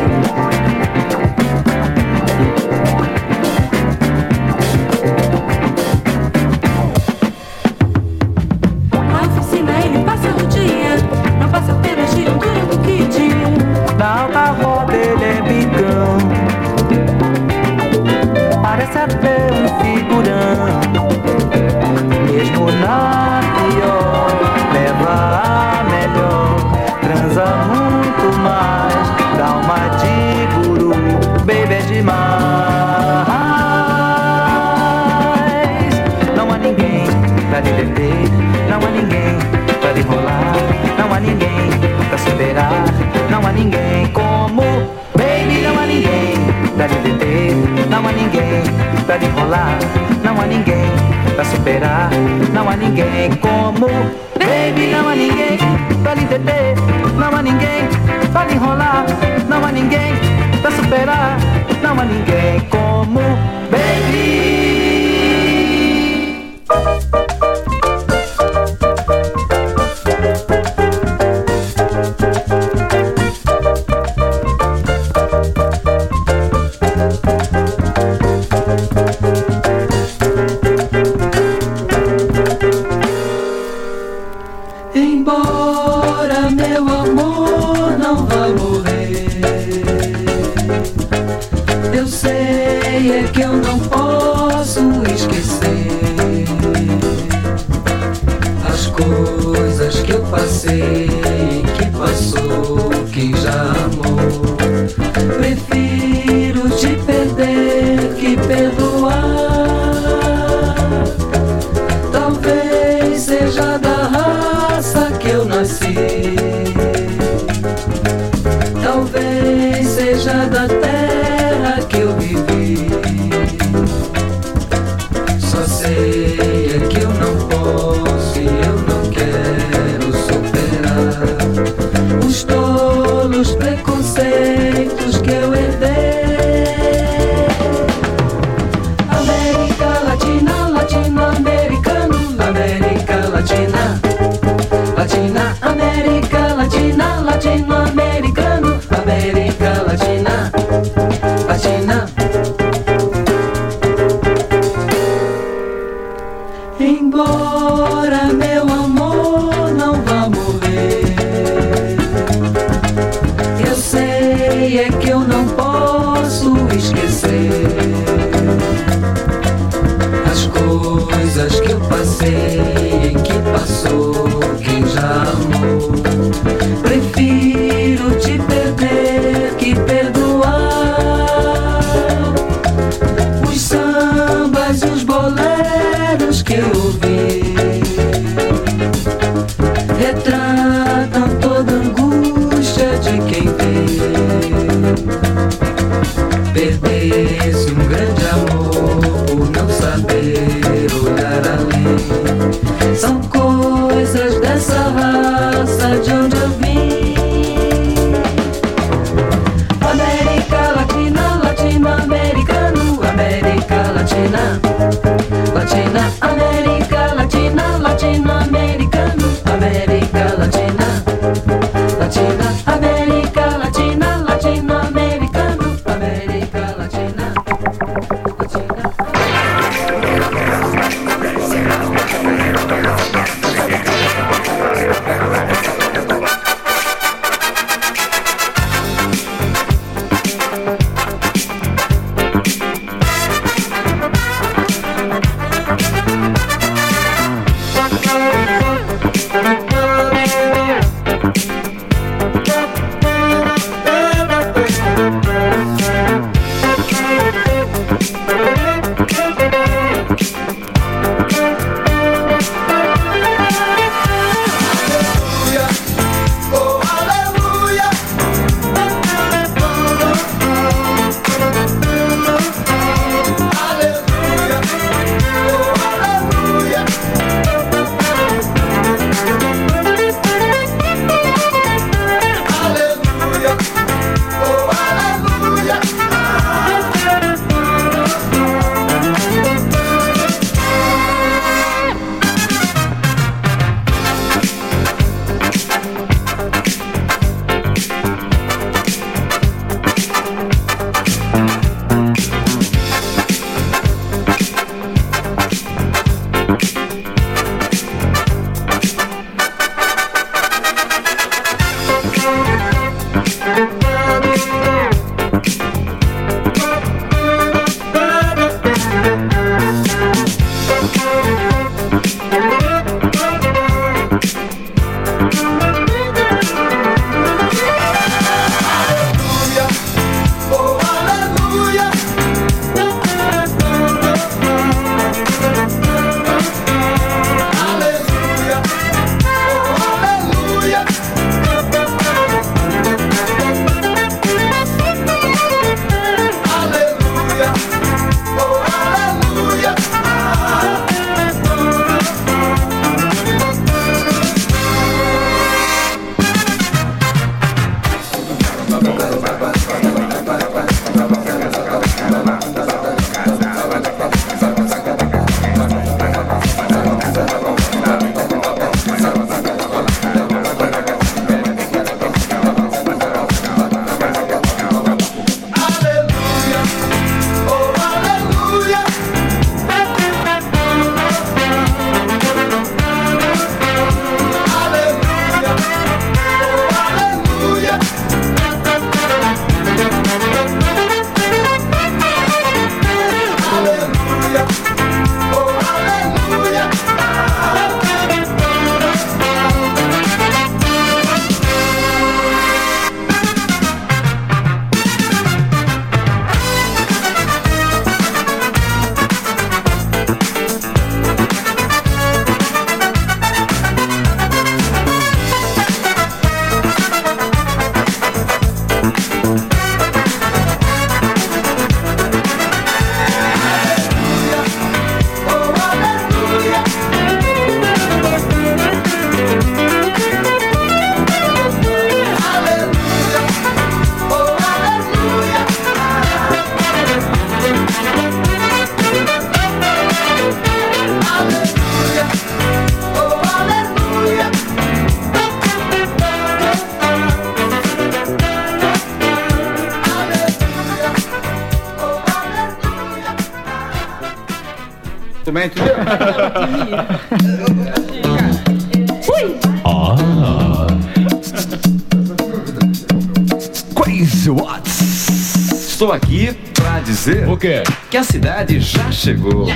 aqui pra dizer o quê? que a cidade já chegou.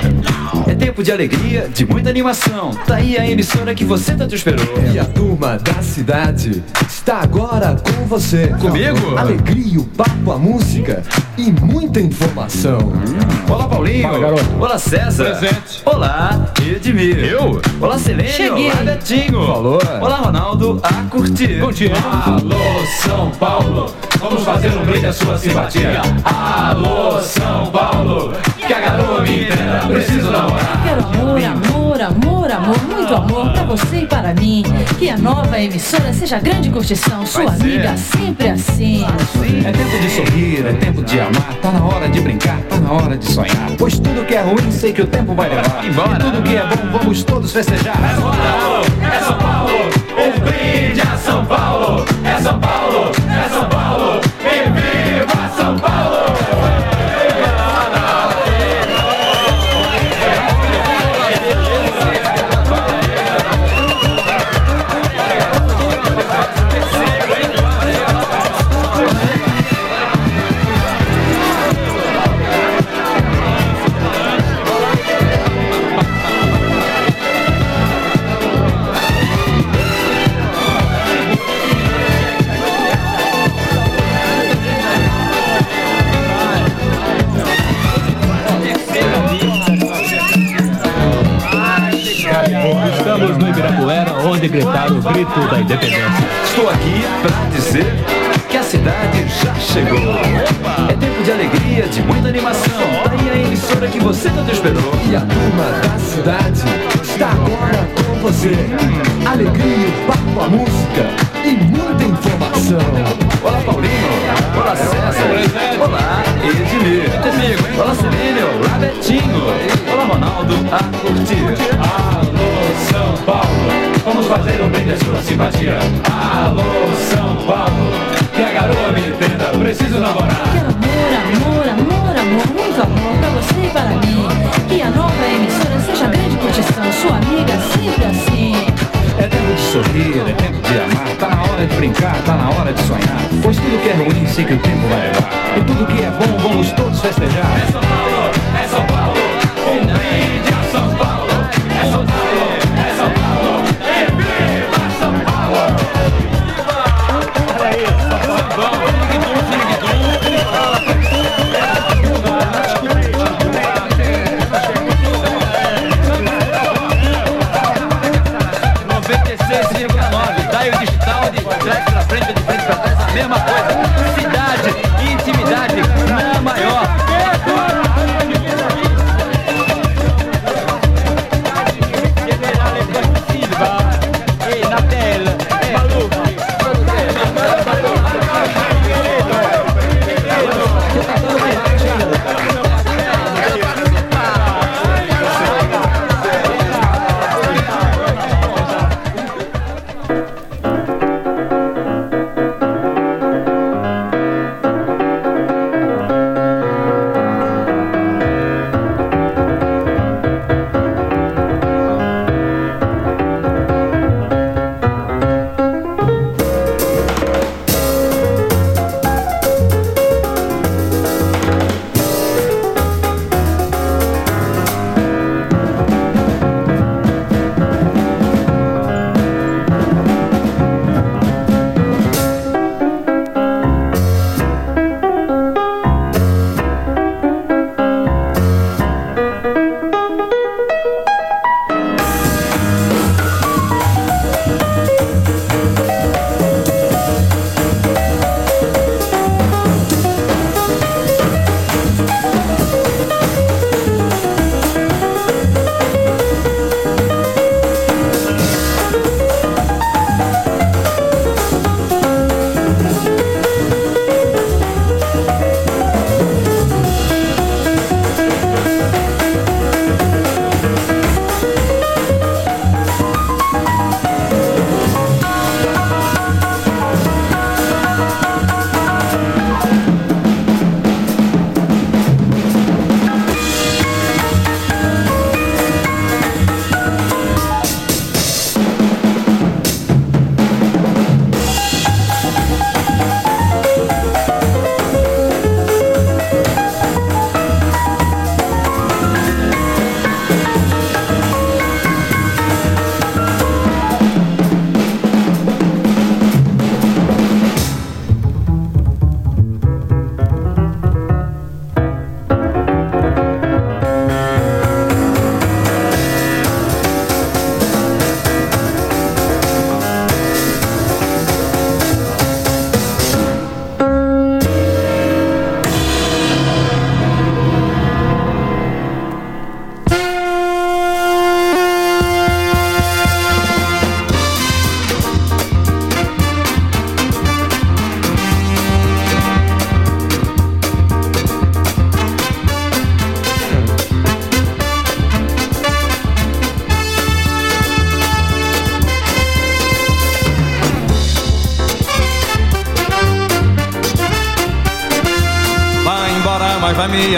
É tempo de alegria, de muita animação. Tá aí a emissora que você tanto esperou. E a turma da cidade está agora com você. Comigo? Alegria, o papo, a música e muita informação. Olá, Paulinho. Fala, garoto. Olá, César. Presente. Olá, Edmir. Eu? Olá, Selênio. Cheguei. Olá, Betinho. Falou. Olá, Ronaldo. A curtir. Curtir. Alô, São Paulo. Vamos fazer um brinde à sua simpatia. Alô, São Paulo. Que a garoa me entenda. Preciso namorar. Quero amor, amor, amor, amor, muito amor pra você e para mim. Que a nova emissora seja grande curtição, sua amiga sempre assim. É tempo de sorrir, é tempo de amar. Tá na hora de brincar, tá na hora de sonhar. Pois tudo que é ruim, sei que o tempo vai levar. E tudo que é bom, vamos todos festejar. É São Paulo, é São Paulo. Brinde a São Paulo. É São Paulo, é São Paulo. Grito da independência. Estou aqui pra dizer que a cidade já chegou. É tempo de alegria, de muita animação. Aí a emissora que você tanto esperou. E a turma da cidade está agora você. Alegria, papo, a música e muita informação. Olá, Paulinho. Olá, César. Olá, Edmir. Comigo? Olá, Celênio. Olá, Betinho. Olá, Ronaldo. A curtir. Alô, São Paulo. Vamos fazer um brinde à sua simpatia. Alô, São Paulo. Que a garoa me entenda. Preciso namorar. Quero amor, amor, amor, amor, muito amor pra você e para mim. Que a nova emissora seja grande curtição, sua amiga sempre assim. É tempo de sorrir, é tempo de amar. Tá na hora de brincar, tá na hora de sonhar. Pois tudo que é ruim, sei que o tempo vai levar. E tudo que é bom, vamos todos festejar. É é São Paulo. Ipanema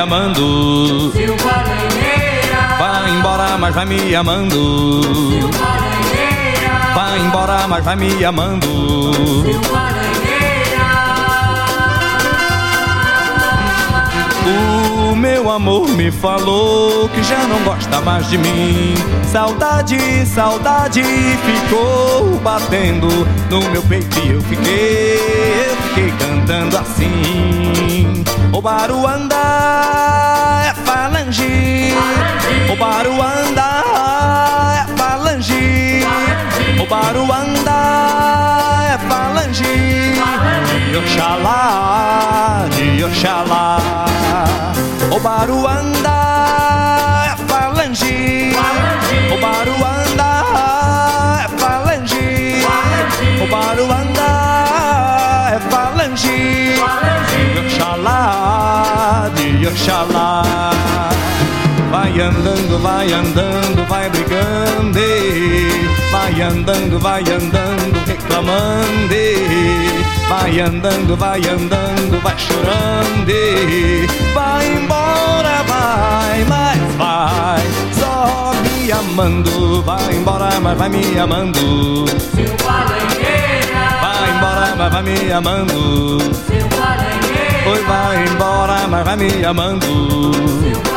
amando. Silva Vai embora, mas vai me amando. Silva Vai embora, mas vai me amando. Amor me falou que já não gosta mais de mim. Saudade, saudade ficou batendo no meu peito e eu fiquei, eu fiquei cantando assim. O Baruanda é falange, o Baruanda é falange, o Baruanda é falange. De Oxalá, de Oxalá. O Baruanda é falange, o Baruanda é falange, o Baruanda é falange. De Oxalá, de Oxalá. Vai andando, vai andando, vai brigando, vai andando, vai andando, reclamando, vai andando, vai andando, vai chorando, vai embora, vai, mas vai, só me amando, vai embora, mas vai me amando, Silva Lenheira, vai embora, mas vai me amando, Silva Lenheira, oi, vai embora, mas vai me amando. Silva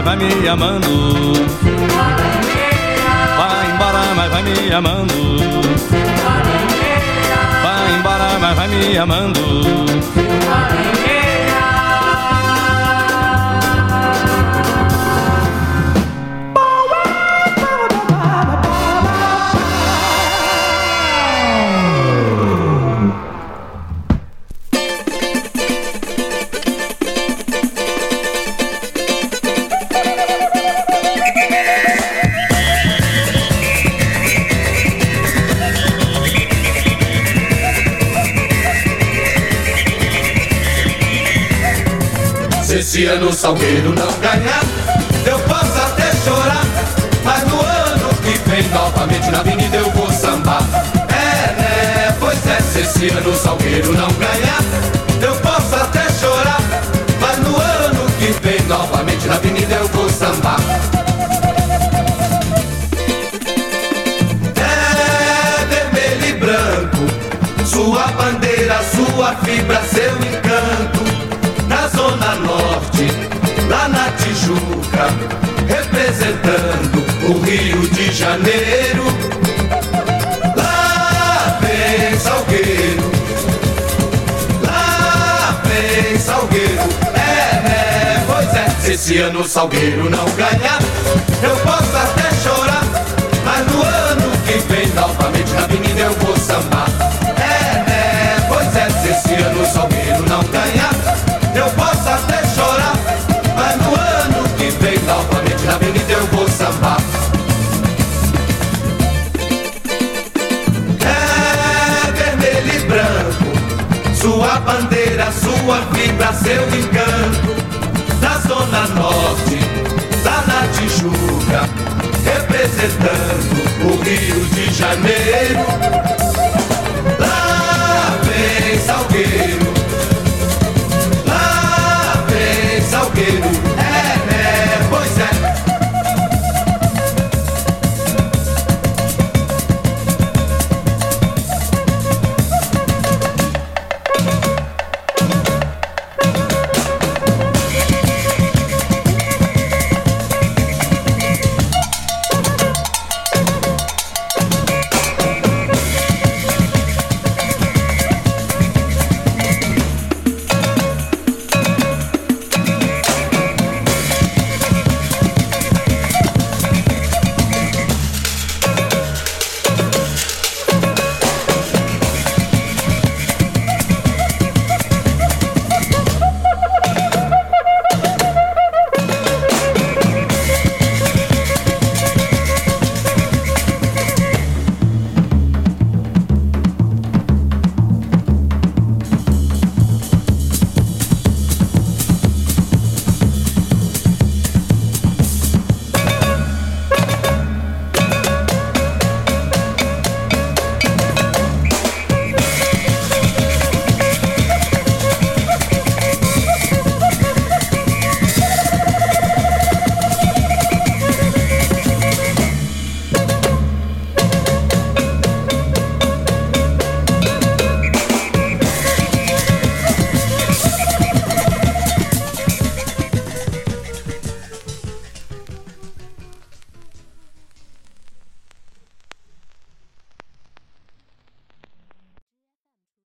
mas vai me amando. Vai embora, mas vai me amando. Vai embora, mas vai me amando. Se esse ano o Salgueiro não ganhar, eu posso até chorar. Mas no ano que vem, novamente na avenida eu vou sambar. É, né? Pois é, se esse ano Salgueiro não ganhar, eu posso até chorar. Mas no ano que vem, novamente na avenida eu vou sambar. É vermelho e branco, sua bandeira, sua fibra, seu encanto. Na Zona Norte, lá na Tijuca, representando o Rio de Janeiro. Lá vem Salgueiro, lá vem Salgueiro. É, é, pois é, se esse ano Salgueiro não ganhar, eu posso até chorar. Mas no ano que vem, novamente na avenida bandeira, sua fibra, seu encanto. Da Zona Norte, lá na Tijuca, representando o Rio de Janeiro.